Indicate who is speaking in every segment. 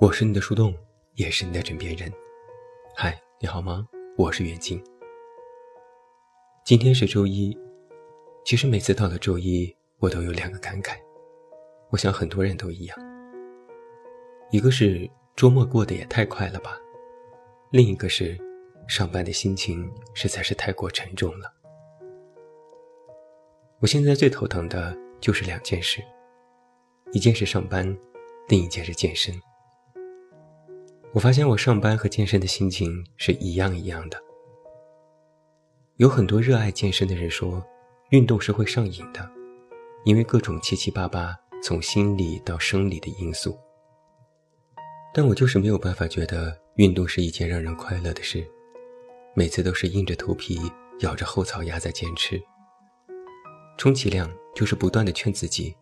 Speaker 1: 我是你的树洞，也是你的枕边人。嗨，你好吗？我是远近。今天是周一，其实每次到了周一，我都有两个感慨，我想很多人都一样。一个是周末过得也太快了吧，另一个是上班的心情实在是太过沉重了。我现在最头疼的就是两件事，一件是上班，另一件是健身。我发现我上班和健身的心情是一样一样的。有很多热爱健身的人说，运动是会上瘾的，因为各种七七八八从心理到生理的因素。但我就是没有办法觉得运动是一件让人快乐的事，每次都是硬着头皮咬着后槽牙在坚持。充其量就是不断的劝自己，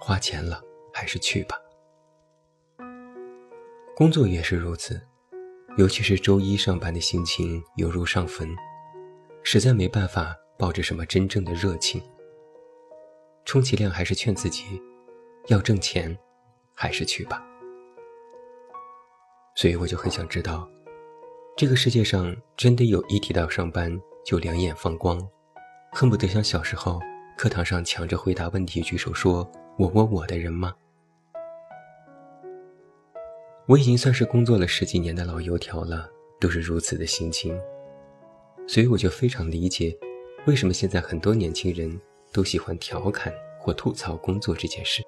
Speaker 1: 花钱了还是去吧。工作也是如此，尤其是周一上班的心情犹如上坟，实在没办法抱着什么真正的热情。充其量还是劝自己，要挣钱，还是去吧。所以我就很想知道，这个世界上真的有一提到上班就两眼放光，恨不得像小时候课堂上抢着回答问题举手说我我我的人吗？我已经算是工作了十几年的老油条了，都是如此的心情，所以我就非常理解，为什么现在很多年轻人都喜欢调侃或吐槽工作这件事。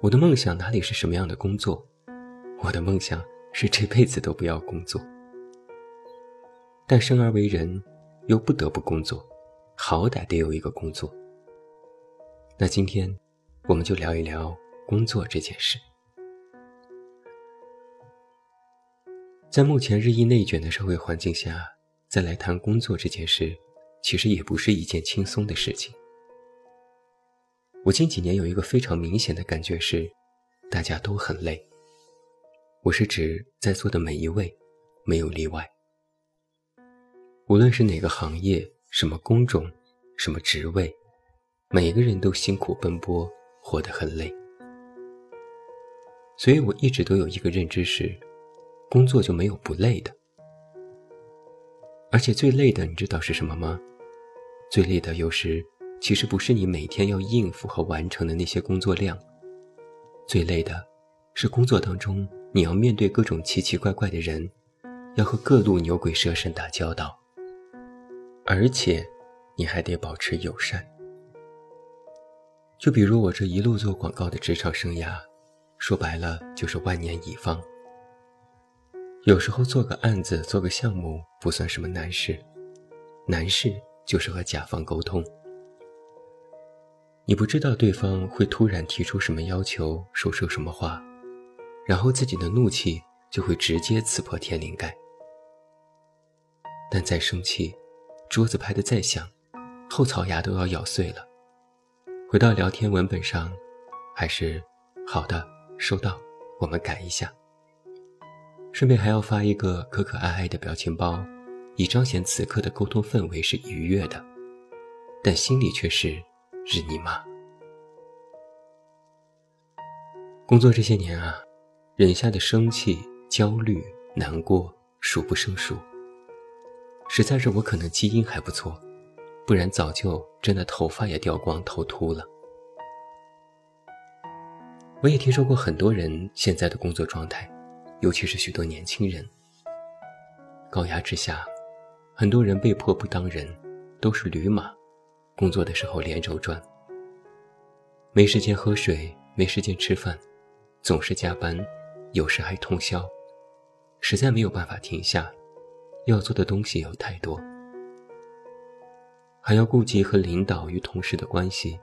Speaker 1: 我的梦想哪里是什么样的工作？我的梦想是这辈子都不要工作。但生而为人，又不得不工作，好歹得有一个工作。那今天，我们就聊一聊工作这件事。在目前日益内卷的社会环境下，再来谈工作这件事，其实也不是一件轻松的事情。我近几年有一个非常明显的感觉是，大家都很累。我是指在座的每一位，没有例外。无论是哪个行业、什么工种、什么职位，每个人都辛苦奔波，活得很累。所以我一直都有一个认知是。工作就没有不累的，而且最累的，你知道是什么吗？最累的有时其实不是你每天要应付和完成的那些工作量，最累的是工作当中你要面对各种奇奇怪怪的人，要和各路牛鬼蛇神打交道，而且你还得保持友善。就比如我这一路做广告的职场生涯，说白了就是万年乙方。有时候做个案子、做个项目不算什么难事，难事就是和甲方沟通。你不知道对方会突然提出什么要求，说出什么话，然后自己的怒气就会直接刺破天灵盖。但再生气，桌子拍得再响，后槽牙都要咬碎了。回到聊天文本上，还是好的，收到，我们改一下。顺便还要发一个可可爱爱的表情包，以彰显此刻的沟通氛围是愉悦的，但心里却是日你妈。工作这些年啊，忍下的生气、焦虑、难过数不胜数。实在是我可能基因还不错，不然早就真的头发也掉光、头秃了。我也听说过很多人现在的工作状态。尤其是许多年轻人，高压之下，很多人被迫不当人，都是驴马，工作的时候连轴转，没时间喝水，没时间吃饭，总是加班，有时还通宵，实在没有办法停下，要做的东西有太多，还要顾及和领导与同事的关系，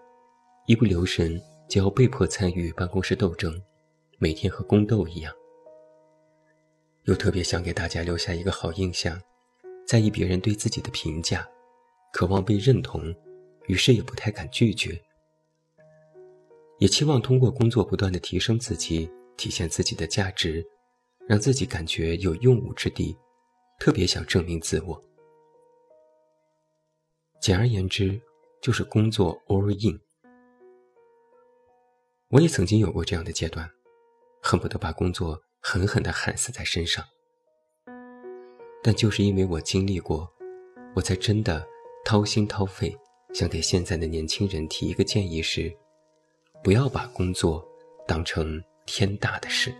Speaker 1: 一不留神就要被迫参与办公室斗争，每天和宫斗一样。又特别想给大家留下一个好印象，在意别人对自己的评价，渴望被认同，于是也不太敢拒绝，也期望通过工作不断的提升自己，体现自己的价值，让自己感觉有用武之地，特别想证明自我。简而言之，就是工作 all in。我也曾经有过这样的阶段。恨不得把工作狠狠地喊死在身上。但就是因为我经历过，我才真的掏心掏肺想给现在的年轻人提一个建议：是不要把工作当成天大的事。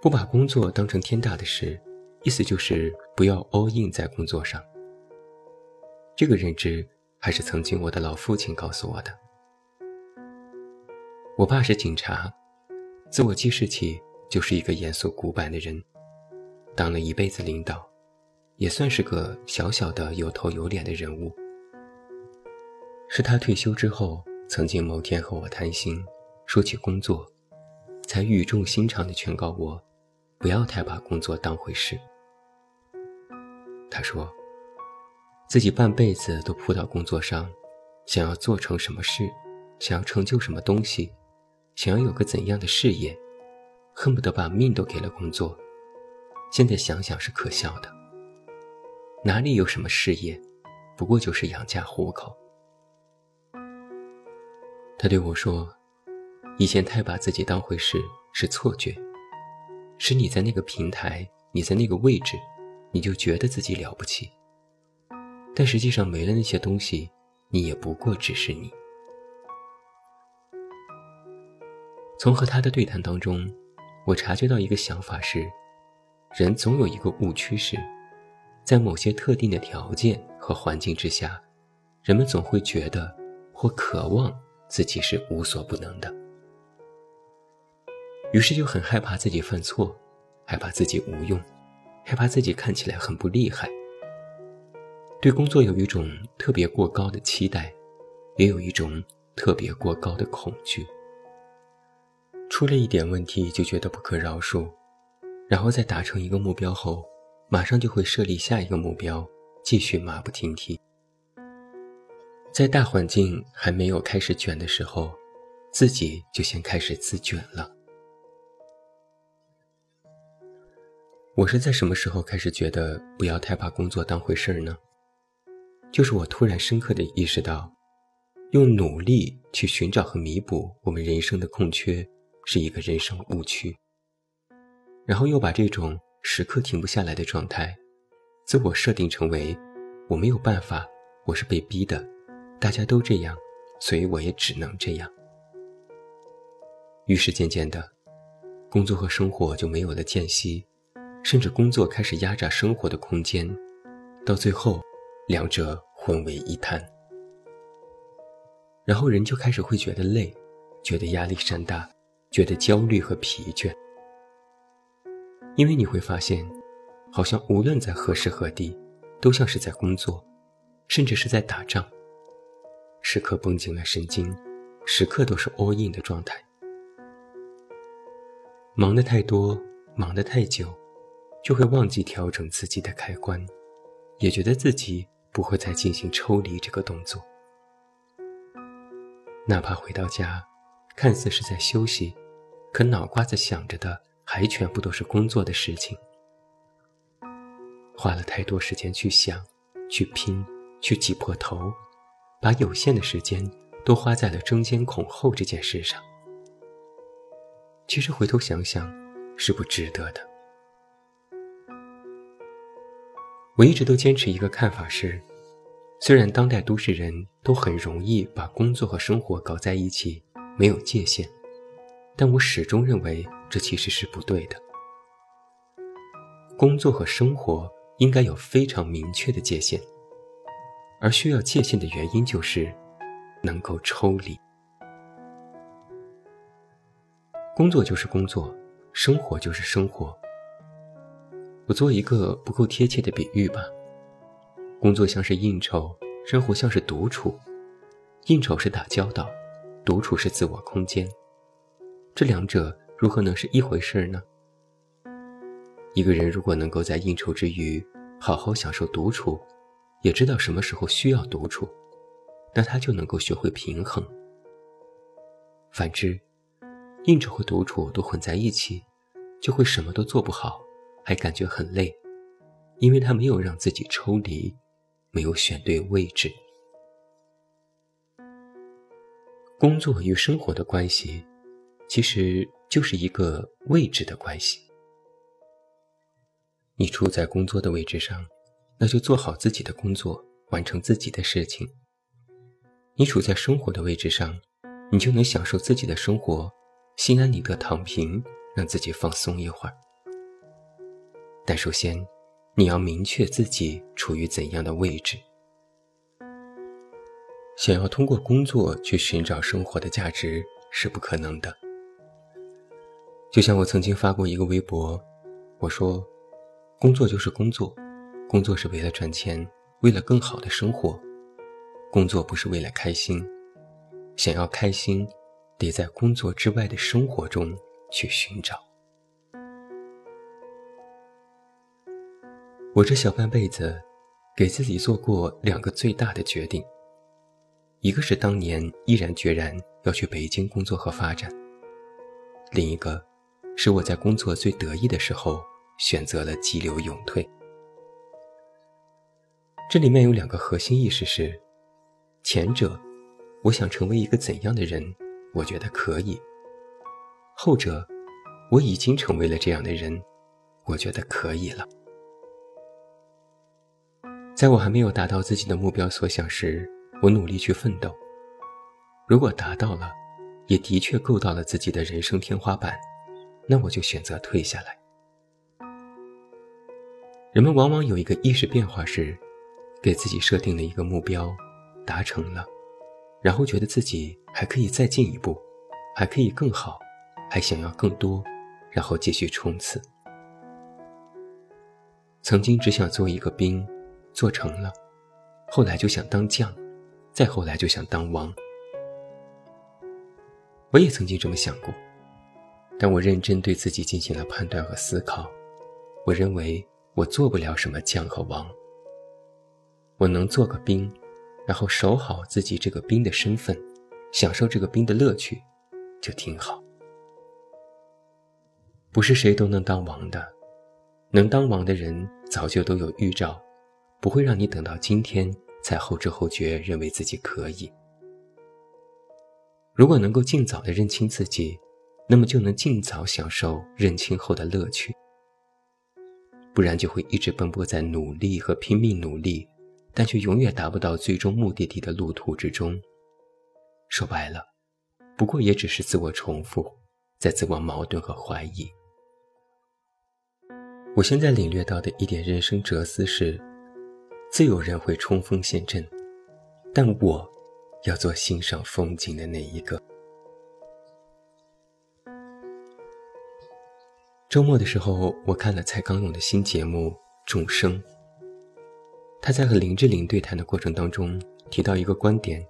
Speaker 1: 不把工作当成天大的事，意思就是不要 all in 在工作上。这个认知还是曾经我的老父亲告诉我的。我爸是警察，自我记事起就是一个严肃古板的人，当了一辈子领导，也算是个小小的有头有脸的人物。是他退休之后，曾经某天和我谈心，说起工作，才语重心长地劝告我。不要太把工作当回事。他说，自己半辈子都扑到工作上，想要做成什么事，想要成就什么东西，想要有个怎样的事业，恨不得把命都给了工作。现在想想是可笑的。哪里有什么事业，不过就是养家糊口。他对我说，以前太把自己当回事是错觉。是你在那个平台，你在那个位置，你就觉得自己了不起。但实际上没了那些东西，你也不过只是你。从和他的对谈当中，我察觉到一个想法是：人总有一个误区是，在某些特定的条件和环境之下，人们总会觉得或渴望自己是无所不能的。于是就很害怕自己犯错，害怕自己无用，害怕自己看起来很不厉害。对工作有一种特别过高的期待，也有一种特别过高的恐惧。出了一点问题就觉得不可饶恕，然后在达成一个目标后，马上就会设立下一个目标，继续马不停蹄。在大环境还没有开始卷的时候，自己就先开始自卷了。我是在什么时候开始觉得不要太把工作当回事儿呢？就是我突然深刻的意识到，用努力去寻找和弥补我们人生的空缺是一个人生误区。然后又把这种时刻停不下来的状态，自我设定成为我没有办法，我是被逼的，大家都这样，所以我也只能这样。于是渐渐的，工作和生活就没有了间隙。甚至工作开始压榨生活的空间，到最后，两者混为一谈。然后人就开始会觉得累，觉得压力山大，觉得焦虑和疲倦。因为你会发现，好像无论在何时何地，都像是在工作，甚至是在打仗，时刻绷紧了神经，时刻都是 all in 的状态。忙得太多，忙得太久。就会忘记调整自己的开关，也觉得自己不会再进行抽离这个动作。哪怕回到家，看似是在休息，可脑瓜子想着的还全部都是工作的事情。花了太多时间去想、去拼、去挤破头，把有限的时间都花在了争先恐后这件事上。其实回头想想，是不值得的。我一直都坚持一个看法是，虽然当代都市人都很容易把工作和生活搞在一起，没有界限，但我始终认为这其实是不对的。工作和生活应该有非常明确的界限，而需要界限的原因就是能够抽离。工作就是工作，生活就是生活。我做一个不够贴切的比喻吧，工作像是应酬，生活像是独处。应酬是打交道，独处是自我空间。这两者如何能是一回事呢？一个人如果能够在应酬之余好好享受独处，也知道什么时候需要独处，那他就能够学会平衡。反之，应酬和独处都混在一起，就会什么都做不好。还感觉很累，因为他没有让自己抽离，没有选对位置。工作与生活的关系，其实就是一个位置的关系。你处在工作的位置上，那就做好自己的工作，完成自己的事情。你处在生活的位置上，你就能享受自己的生活，心安理得躺平，让自己放松一会儿。但首先，你要明确自己处于怎样的位置。想要通过工作去寻找生活的价值是不可能的。就像我曾经发过一个微博，我说：“工作就是工作，工作是为了赚钱，为了更好的生活。”工作不是为了开心，想要开心，得在工作之外的生活中去寻找。我这小半辈子，给自己做过两个最大的决定，一个是当年毅然决然要去北京工作和发展，另一个，使我在工作最得意的时候选择了急流勇退。这里面有两个核心意识是。前者，我想成为一个怎样的人？我觉得可以。后者，我已经成为了这样的人，我觉得可以了。在我还没有达到自己的目标所想时，我努力去奋斗。如果达到了，也的确够到了自己的人生天花板，那我就选择退下来。人们往往有一个意识变化是，给自己设定了一个目标。达成了，然后觉得自己还可以再进一步，还可以更好，还想要更多，然后继续冲刺。曾经只想做一个兵，做成了，后来就想当将，再后来就想当王。我也曾经这么想过，但我认真对自己进行了判断和思考，我认为我做不了什么将和王，我能做个兵。然后守好自己这个兵的身份，享受这个兵的乐趣，就挺好。不是谁都能当王的，能当王的人早就都有预兆，不会让你等到今天才后知后觉，认为自己可以。如果能够尽早的认清自己，那么就能尽早享受认清后的乐趣。不然就会一直奔波在努力和拼命努力。但却永远达不到最终目的地的路途之中。说白了，不过也只是自我重复，在自我矛盾和怀疑。我现在领略到的一点人生哲思是：自有人会冲锋陷阵，但我要做欣赏风景的那一个。周末的时候，我看了蔡康永的新节目《众生》。他在和林志玲对谈的过程当中提到一个观点，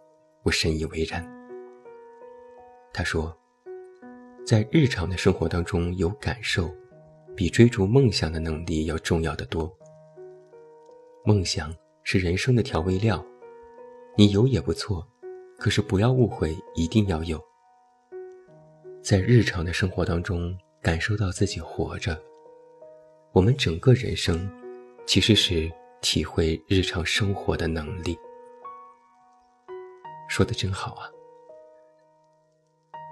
Speaker 1: 我深以为然。他说，在日常的生活当中有感受，比追逐梦想的能力要重要的多。梦想是人生的调味料，你有也不错，可是不要误会，一定要有。在日常的生活当中感受到自己活着，我们整个人生其实是。体会日常生活的能力，说的真好啊！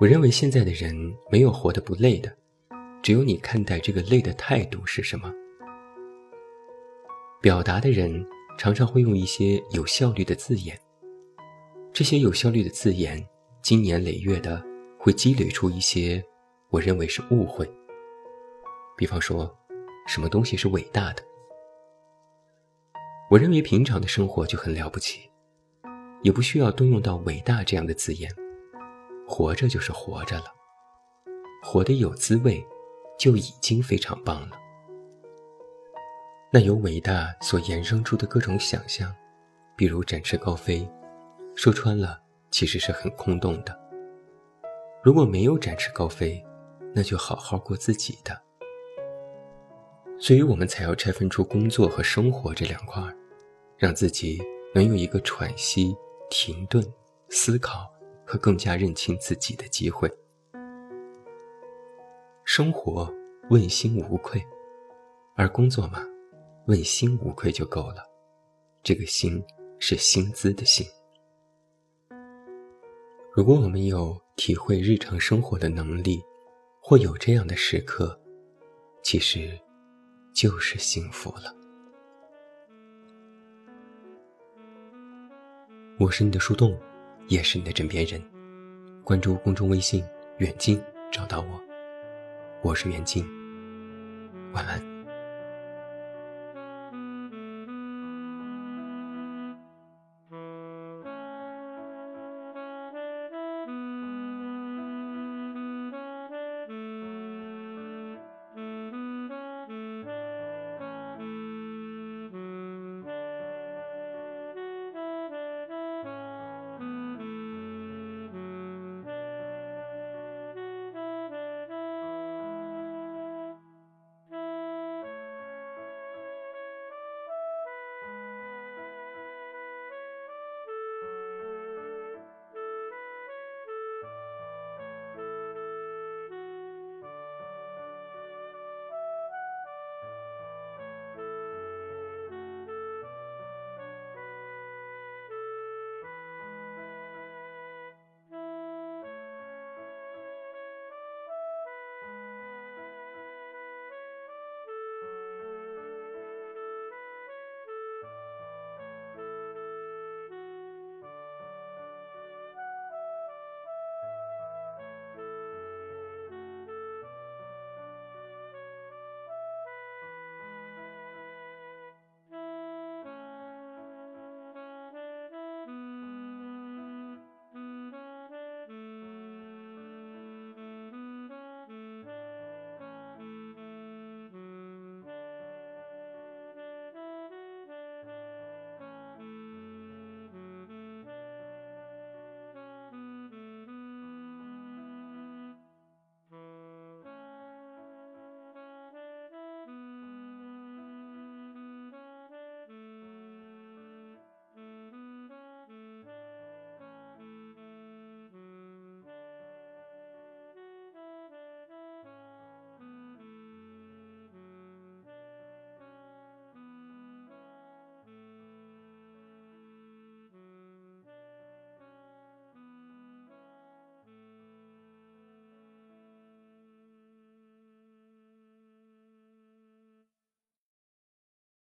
Speaker 1: 我认为现在的人没有活得不累的，只有你看待这个累的态度是什么。表达的人常常会用一些有效率的字眼，这些有效率的字眼，经年累月的会积累出一些我认为是误会。比方说，什么东西是伟大的？我认为平常的生活就很了不起，也不需要动用到“伟大”这样的字眼，活着就是活着了，活得有滋味，就已经非常棒了。那由伟大所衍生出的各种想象，比如展翅高飞，说穿了其实是很空洞的。如果没有展翅高飞，那就好好过自己的。所以我们才要拆分出工作和生活这两块。让自己能有一个喘息、停顿、思考和更加认清自己的机会。生活问心无愧，而工作嘛，问心无愧就够了。这个“心”是薪资的“薪”。如果我们有体会日常生活的能力，会有这样的时刻，其实就是幸福了。我是你的树洞，也是你的枕边人。关注公众微信“远近”，找到我。我是远近。晚安。